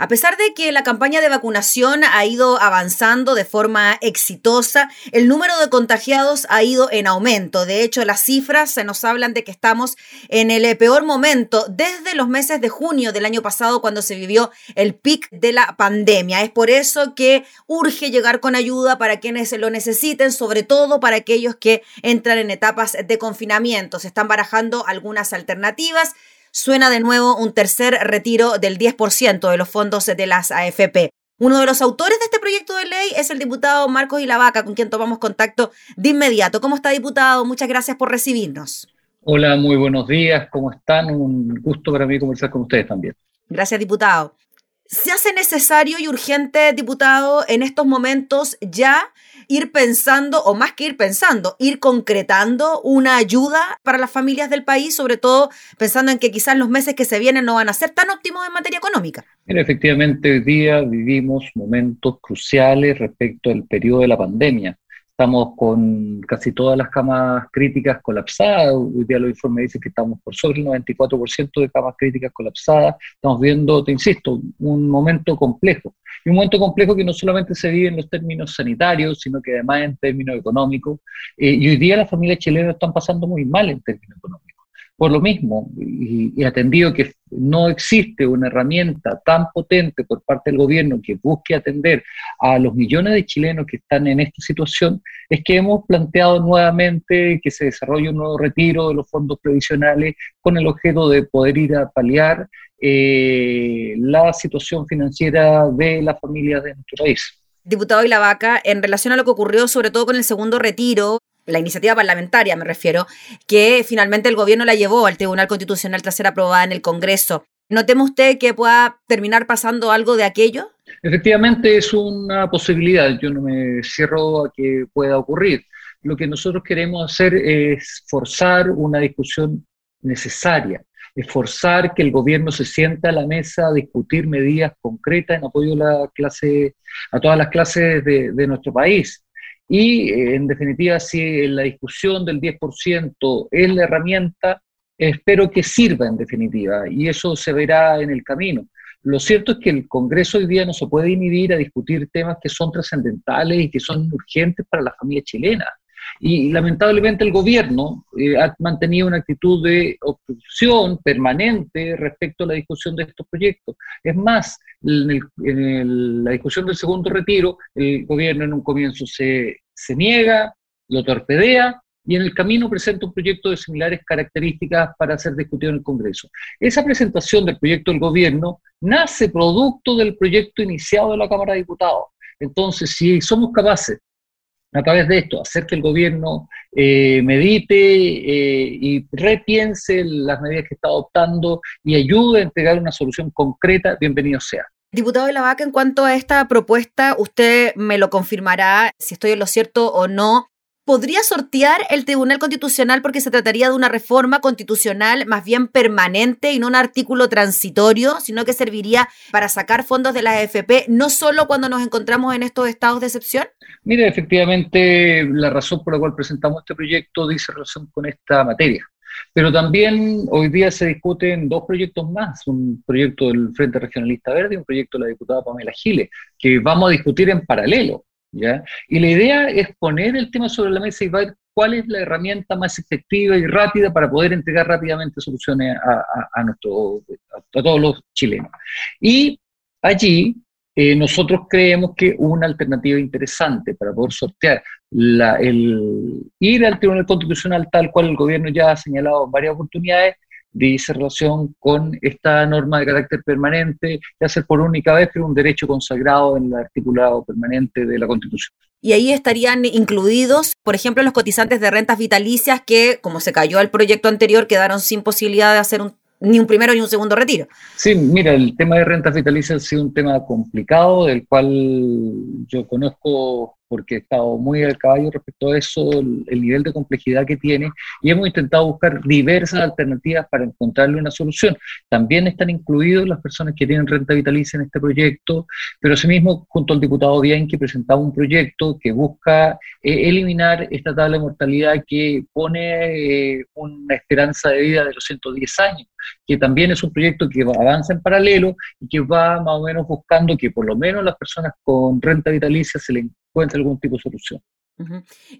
A pesar de que la campaña de vacunación ha ido avanzando de forma exitosa, el número de contagiados ha ido en aumento. De hecho, las cifras se nos hablan de que estamos en el peor momento desde los meses de junio del año pasado cuando se vivió el pic de la pandemia. Es por eso que urge llegar con ayuda para quienes lo necesiten, sobre todo para aquellos que entran en etapas de confinamiento. Se están barajando algunas alternativas suena de nuevo un tercer retiro del 10% de los fondos de las AFP. Uno de los autores de este proyecto de ley es el diputado Marcos Ilavaca, con quien tomamos contacto de inmediato. ¿Cómo está, diputado? Muchas gracias por recibirnos. Hola, muy buenos días. ¿Cómo están? Un gusto para mí conversar con ustedes también. Gracias, diputado. ¿Se hace necesario y urgente, diputado, en estos momentos ya ir pensando, o más que ir pensando, ir concretando una ayuda para las familias del país, sobre todo pensando en que quizás los meses que se vienen no van a ser tan óptimos en materia económica? Efectivamente, hoy día vivimos momentos cruciales respecto al periodo de la pandemia. Estamos con casi todas las camas críticas colapsadas. Hoy día los informes dicen que estamos por sobre el 94% de camas críticas colapsadas. Estamos viendo, te insisto, un momento complejo. Y un momento complejo que no solamente se vive en los términos sanitarios, sino que además en términos económicos. Eh, y hoy día las familias chilenas están pasando muy mal en términos económicos. Por lo mismo, y, atendido que no existe una herramienta tan potente por parte del gobierno que busque atender a los millones de chilenos que están en esta situación, es que hemos planteado nuevamente que se desarrolle un nuevo retiro de los fondos previsionales con el objeto de poder ir a paliar eh, la situación financiera de las familias de nuestro país. Diputado Vaca, en relación a lo que ocurrió sobre todo con el segundo retiro, la iniciativa parlamentaria me refiero, que finalmente el gobierno la llevó al Tribunal Constitucional tras ser aprobada en el Congreso. ¿No teme usted que pueda terminar pasando algo de aquello? Efectivamente es una posibilidad, yo no me cierro a que pueda ocurrir. Lo que nosotros queremos hacer es forzar una discusión necesaria, es forzar que el gobierno se sienta a la mesa a discutir medidas concretas en apoyo a, la clase, a todas las clases de, de nuestro país. Y eh, en definitiva, si la discusión del 10% es la herramienta, espero que sirva en definitiva y eso se verá en el camino. Lo cierto es que el Congreso hoy día no se puede inhibir a discutir temas que son trascendentales y que son urgentes para la familia chilena. Y lamentablemente el gobierno eh, ha mantenido una actitud de obstrucción permanente respecto a la discusión de estos proyectos. Es más, en, la discusión del segundo retiro, el gobierno en un comienzo se, se niega, lo torpedea y en el camino presenta un proyecto de similares características para ser discutido en el Congreso. Esa presentación del proyecto del gobierno nace producto del proyecto iniciado de la Cámara de Diputados. Entonces, si somos capaces a través de esto, hacer que el gobierno eh, medite eh, y repiense las medidas que está adoptando y ayude a entregar una solución concreta, bienvenido sea. Diputado de la Vaca, en cuanto a esta propuesta, usted me lo confirmará si estoy en lo cierto o no podría sortear el Tribunal Constitucional porque se trataría de una reforma constitucional más bien permanente y no un artículo transitorio, sino que serviría para sacar fondos de la AFP, no solo cuando nos encontramos en estos estados de excepción? Mire, efectivamente, la razón por la cual presentamos este proyecto dice relación con esta materia. Pero también hoy día se discuten dos proyectos más, un proyecto del Frente Regionalista Verde y un proyecto de la diputada Pamela Giles, que vamos a discutir en paralelo. Y la idea es poner el tema sobre la mesa y ver cuál es la herramienta más efectiva y rápida para poder entregar rápidamente soluciones a, nuestro, a todos los chilenos. Y allí eh, nosotros creemos que una alternativa interesante para poder sortear el ir al Tribunal Constitucional tal cual el gobierno ya ha señalado en varias oportunidades dice relación con esta norma de carácter permanente, que hace por única vez, que es un derecho consagrado en el articulado permanente de la Constitución. Y ahí estarían incluidos, por ejemplo, los cotizantes de rentas vitalicias que, como se cayó al proyecto anterior, quedaron sin posibilidad de hacer ni un primero ni un segundo retiro. Sí, mira, el tema de rentas vitalicias ha sido un tema complicado, del cual yo conozco porque he estado muy al caballo respecto a eso, el, nivel de complejidad que tiene, y hemos intentado buscar diversas alternativas para encontrarle una solución. También están incluidos las personas que tienen renta vitalicia en este proyecto, pero asimismo, junto al diputado Bianchi, presentaba un proyecto que busca eh, eliminar esta tabla de mortalidad que pone eh, una esperanza de vida de los 110 años, que también es un proyecto que avanza en paralelo y que va más o menos buscando que por lo menos las personas con renta vitalicia se le encuentre algún tipo de solución.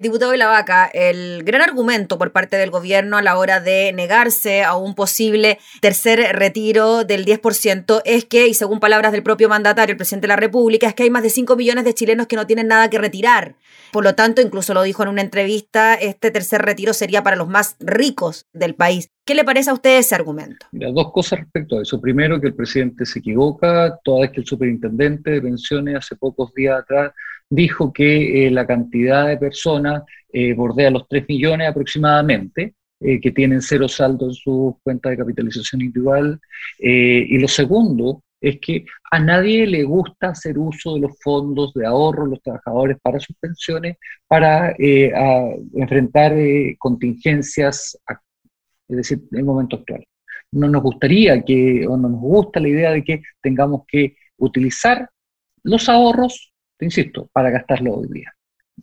Diputado de la Vaca, el gran argumento por parte del gobierno a la hora de negarse a un posible tercer retiro del 10% es que, y según palabras del propio mandatario, el presidente de la República, es que hay más de 5 millones de chilenos que no tienen nada que retirar. Por lo tanto, incluso lo dijo en una entrevista, este tercer retiro sería para los más ricos del país. ¿Qué le parece a usted ese argumento? dos cosas respecto a eso. Primero, que el presidente se equivoca, toda vez que el superintendente de pensiones hace pocos días atrás dijo que eh, la cantidad de personas eh, bordea los 3 millones aproximadamente, eh, que tienen cero saldo en su cuenta de capitalización individual. y lo segundo es que a nadie le gusta hacer uso de los fondos de ahorro, los trabajadores para sus pensiones, para enfrentar contingencias, es decir, en el momento actual. No nos gustaría que, o no nos gusta la idea de que tengamos que utilizar los ahorros te insisto, para gastarlo hoy día.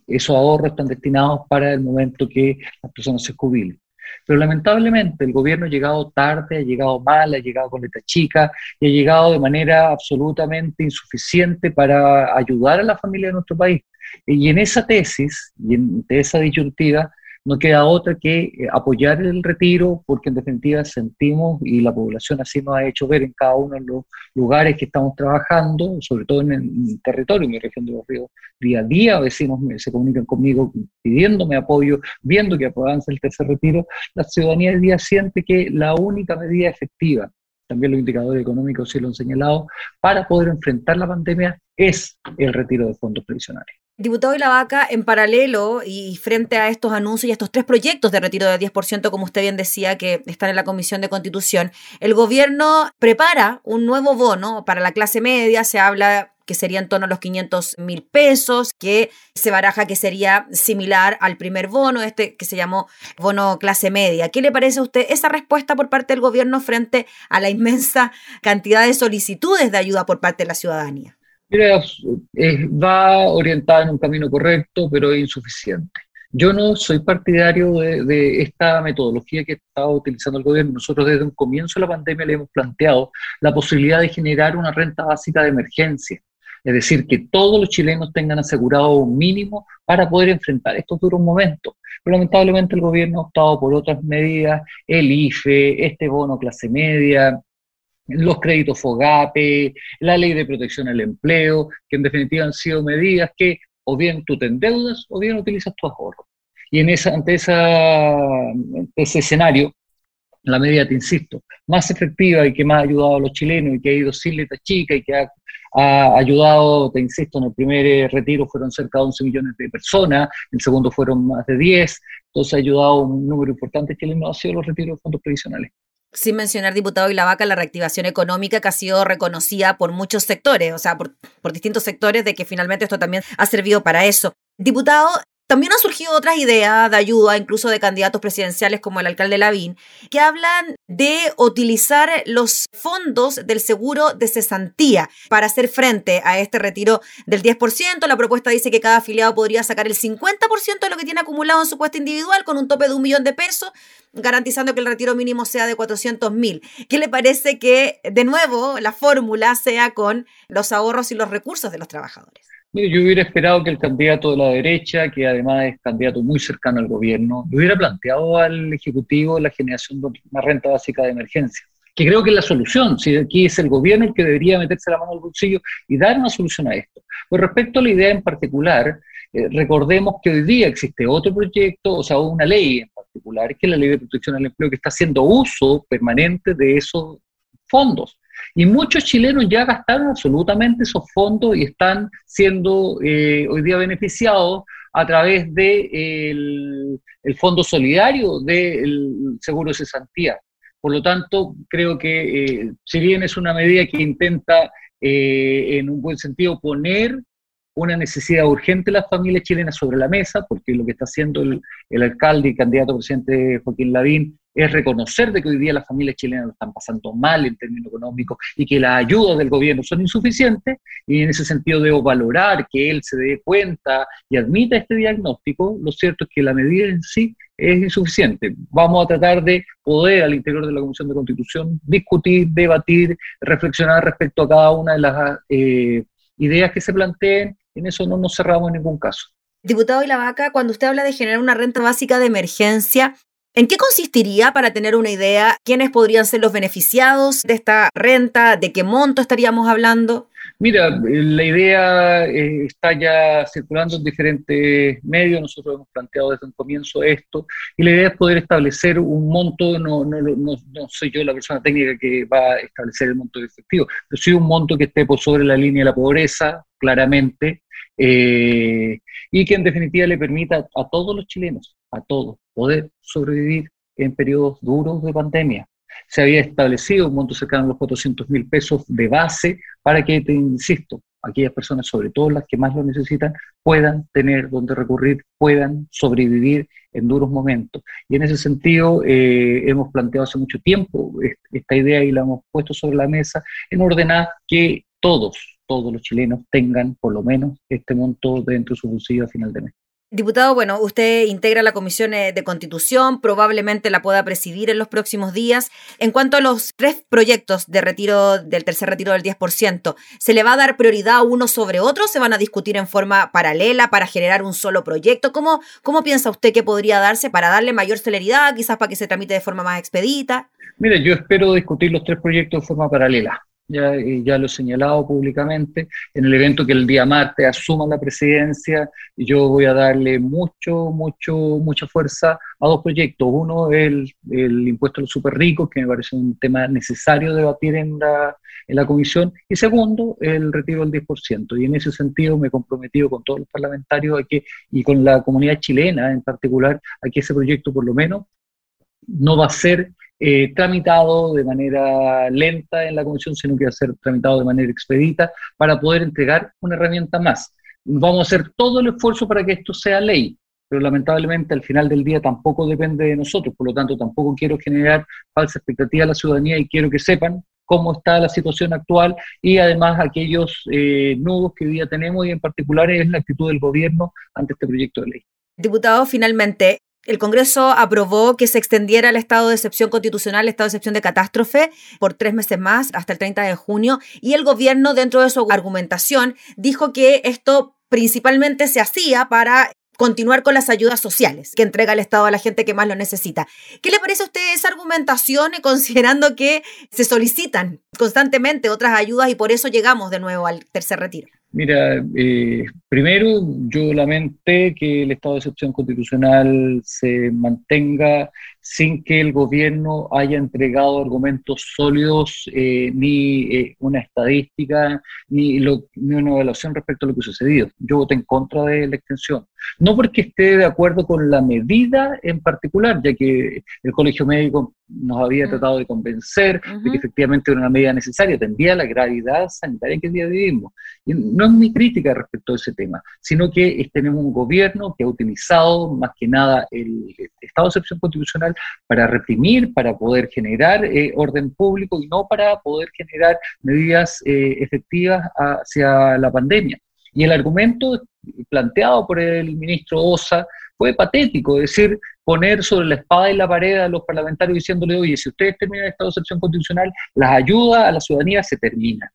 Esos ahorros están destinados para el momento que las personas se jubilen. Pero lamentablemente el gobierno ha llegado tarde, ha llegado mal, ha llegado con letra chica y ha llegado de manera absolutamente insuficiente para ayudar a la familia de nuestro país. Y en esa tesis, y en esa disyuntiva, no queda otra que eh, apoyar el retiro, porque en definitiva sentimos, y la población así nos ha hecho ver en cada uno de los lugares que estamos trabajando, sobre todo en el territorio, en mi región de los ríos, día a día vecinos se comunican conmigo pidiéndome apoyo, viendo que avanza el tercer retiro, la ciudadanía del día siente que la única medida efectiva, también los indicadores económicos sí lo han señalado, para poder enfrentar la pandemia es el retiro de fondos previsionales. Diputado de la Vaca, en paralelo y frente a estos anuncios y a estos tres proyectos de retiro de 10%, como usted bien decía, que están en la Comisión de Constitución, el gobierno prepara un nuevo bono para la clase media, se habla que sería en torno a los 500 mil pesos, que se baraja que sería similar al primer bono, este que se llamó bono clase media. ¿Qué le parece a usted esa respuesta por parte del gobierno frente a la inmensa cantidad de solicitudes de ayuda por parte de la ciudadanía? Mira, va orientada en un camino correcto, pero es insuficiente. Yo no soy partidario de, esta metodología que está utilizando el gobierno. Nosotros desde un comienzo de la pandemia le hemos planteado la posibilidad de generar una renta básica de emergencia. Es decir, que todos los chilenos tengan asegurado un mínimo para poder enfrentar estos duros momentos. Pero lamentablemente el gobierno ha optado por otras medidas, el IFE, este bono clase media, los créditos FOGAPE, la ley de protección al empleo, que en definitiva han sido medidas que o bien tú te endeudas o bien utilizas tu ahorro. Y en esa, ante esa, ese escenario, la medida, te insisto, más efectiva y que más ha ayudado a los chilenos y que ha ido sin letra chica y que ha, ayudado, te insisto, en el primer retiro fueron cerca de 11 millones de personas, en el segundo fueron más de 10, entonces ha ayudado un número importante de chilenos, ha sido los retiros de fondos previsionales sin mencionar, diputado y la vaca, la reactivación económica que ha sido reconocida por muchos sectores, o sea, por, por distintos sectores, de que finalmente esto también ha servido para eso. Diputado, también han surgido otras ideas de ayuda, incluso de candidatos presidenciales como el alcalde Lavín, que hablan de utilizar los fondos del seguro de cesantía para hacer frente a este retiro del 10%. La propuesta dice que cada afiliado podría sacar el 50% de lo que tiene acumulado en su cuesta individual con un tope de un millón de pesos, garantizando que el retiro mínimo sea de 400 mil. ¿Qué le parece que, de nuevo, la fórmula sea con los ahorros y los recursos de los trabajadores? Yo hubiera esperado que el candidato de la derecha, que además es candidato muy cercano al gobierno, hubiera planteado al Ejecutivo la generación de una renta básica de emergencia, que creo que es la solución. Si aquí es el gobierno el que debería meterse la mano al bolsillo y dar una solución a esto. Con respecto a la idea en particular, eh, recordemos que hoy día existe otro proyecto, o sea, una ley en particular, que es la ley de protección al empleo, que está haciendo uso permanente de esos fondos. Y muchos chilenos ya gastaron absolutamente esos fondos y están siendo eh, hoy día beneficiados a través del de el Fondo Solidario del Seguro de Cesantía. Por lo tanto, creo que eh, si bien es una medida que intenta eh, en un buen sentido poner una necesidad urgente de las familias chilenas sobre la mesa, porque lo que está haciendo el, el alcalde y candidato presidente Joaquín Lavín es reconocer de que hoy día las familias chilenas lo están pasando mal en términos económicos y que las ayudas del gobierno son insuficientes, y en ese sentido debo valorar que él se dé cuenta y admita este diagnóstico, lo cierto es que la medida en sí es insuficiente. Vamos a tratar de poder al interior de la Comisión de Constitución discutir, debatir, reflexionar respecto a cada una de las eh, ideas que se planteen, en eso no nos cerramos en ningún caso. Diputado Vaca, cuando usted habla de generar una renta básica de emergencia, ¿En qué consistiría, para tener una idea, quiénes podrían ser los beneficiados de esta renta? ¿De qué monto estaríamos hablando? Mira, la idea eh, está ya circulando en diferentes medios, nosotros hemos planteado desde un comienzo esto, y la idea es poder establecer un monto, no, no, no, no soy yo la persona técnica que va a establecer el monto efectivo, pero sí un monto que esté por sobre la línea de la pobreza, claramente, eh, y que en definitiva le permita a todos los chilenos, a todos, poder sobrevivir en periodos duros de pandemia. Se había establecido un monto cercano a los 400 mil pesos de base para que, te insisto, aquellas personas, sobre todo las que más lo necesitan, puedan tener donde recurrir, puedan sobrevivir en duros momentos. Y en ese sentido, eh, hemos planteado hace mucho tiempo esta idea y la hemos puesto sobre la mesa en ordenar que todos, todos los chilenos tengan por lo menos este monto dentro de su bolsillo a final de mes. Diputado, bueno, usted integra la Comisión eh, de Constitución, probablemente la pueda presidir en los próximos días. En cuanto a los tres proyectos de retiro del tercer retiro del 10%, ¿se le va a dar prioridad a uno sobre otro? ¿Se van a discutir en forma paralela para generar un solo proyecto? ¿Cómo, cómo piensa usted que podría darse para darle mayor celeridad, quizás para que se tramite de forma más expedita? Mire, yo espero discutir los tres proyectos de forma paralela ya, ya lo he señalado públicamente, en el evento que el día martes asuma la presidencia, yo voy a darle mucho, mucho, mucha fuerza a dos proyectos. Uno el, el impuesto a los super ricos, que me parece un tema necesario debatir en la, en la comisión, y segundo, el retiro del 10%. Y en ese sentido me he comprometido con todos los parlamentarios a que, y con la comunidad chilena en particular, a que ese proyecto por lo menos no va a ser eh, tramitado de manera lenta en la comisión, sino que va a ser tramitado de manera expedita para poder entregar una herramienta más. Vamos a hacer todo el esfuerzo para que esto sea ley, pero lamentablemente al final del día tampoco depende de nosotros, por lo tanto tampoco quiero generar falsa expectativa a la ciudadanía y quiero que sepan cómo está la situación actual y además aquellos eh, nudos que hoy día tenemos y en particular es la actitud del gobierno ante este proyecto de ley. Diputado, finalmente, el Congreso aprobó que se extendiera el estado de excepción constitucional, el estado de excepción de catástrofe, por tres meses más, hasta el 30 de junio, y el gobierno, dentro de su argumentación, dijo que esto principalmente se hacía para continuar con las ayudas sociales que entrega el Estado a la gente que más lo necesita. ¿Qué le parece a usted esa argumentación considerando que se solicitan constantemente otras ayudas y por eso llegamos de nuevo al tercer retiro? Mira, eh, primero yo lamenté que el estado de excepción constitucional se mantenga sin que el gobierno haya entregado argumentos sólidos, eh, ni eh, una estadística, ni, ni, una evaluación respecto a lo que ha sucedido. Yo voté en contra de la extensión. No porque esté de acuerdo con la medida en particular, ya que el Colegio Médico nos había mm. tratado de convencer de que efectivamente era una medida necesaria, tendría la gravedad sanitaria que hoy día vivimos. Y no es mi crítica respecto a ese tema, sino que tenemos un gobierno que ha utilizado más que nada el estado de excepción constitucional para reprimir, para poder generar eh, orden público y no para poder generar medidas eh, efectivas hacia la pandemia. Y el argumento planteado por el ministro Osa fue patético, decir, poner sobre la espada y la pared a los parlamentarios diciéndole, oye, si ustedes terminan el estado de excepción constitucional, las ayudas a la ciudadanía se terminan.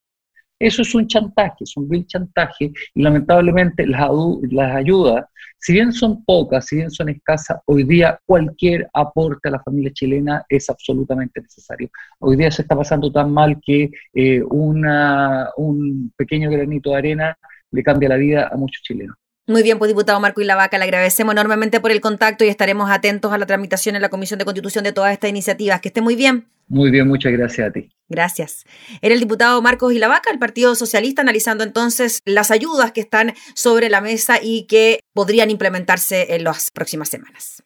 Eso es un chantaje, es un vil chantaje, y lamentablemente las, las ayudas, si bien son pocas, si bien son escasas, hoy día cualquier aporte a la familia chilena es absolutamente necesario. Hoy día se está pasando tan mal que eh, una, un pequeño granito de arena le cambia la vida a muchos chilenos. Muy bien, pues diputado Marco Ilavaca, le agradecemos enormemente por el contacto y estaremos atentos a la tramitación en la Comisión de Constitución de todas estas iniciativas. Que esté muy bien. Muy bien, muchas gracias a ti. Gracias. Era el diputado Marcos Ilavaca, el Partido Socialista, analizando entonces las ayudas que están sobre la mesa y que podrían implementarse en las próximas semanas.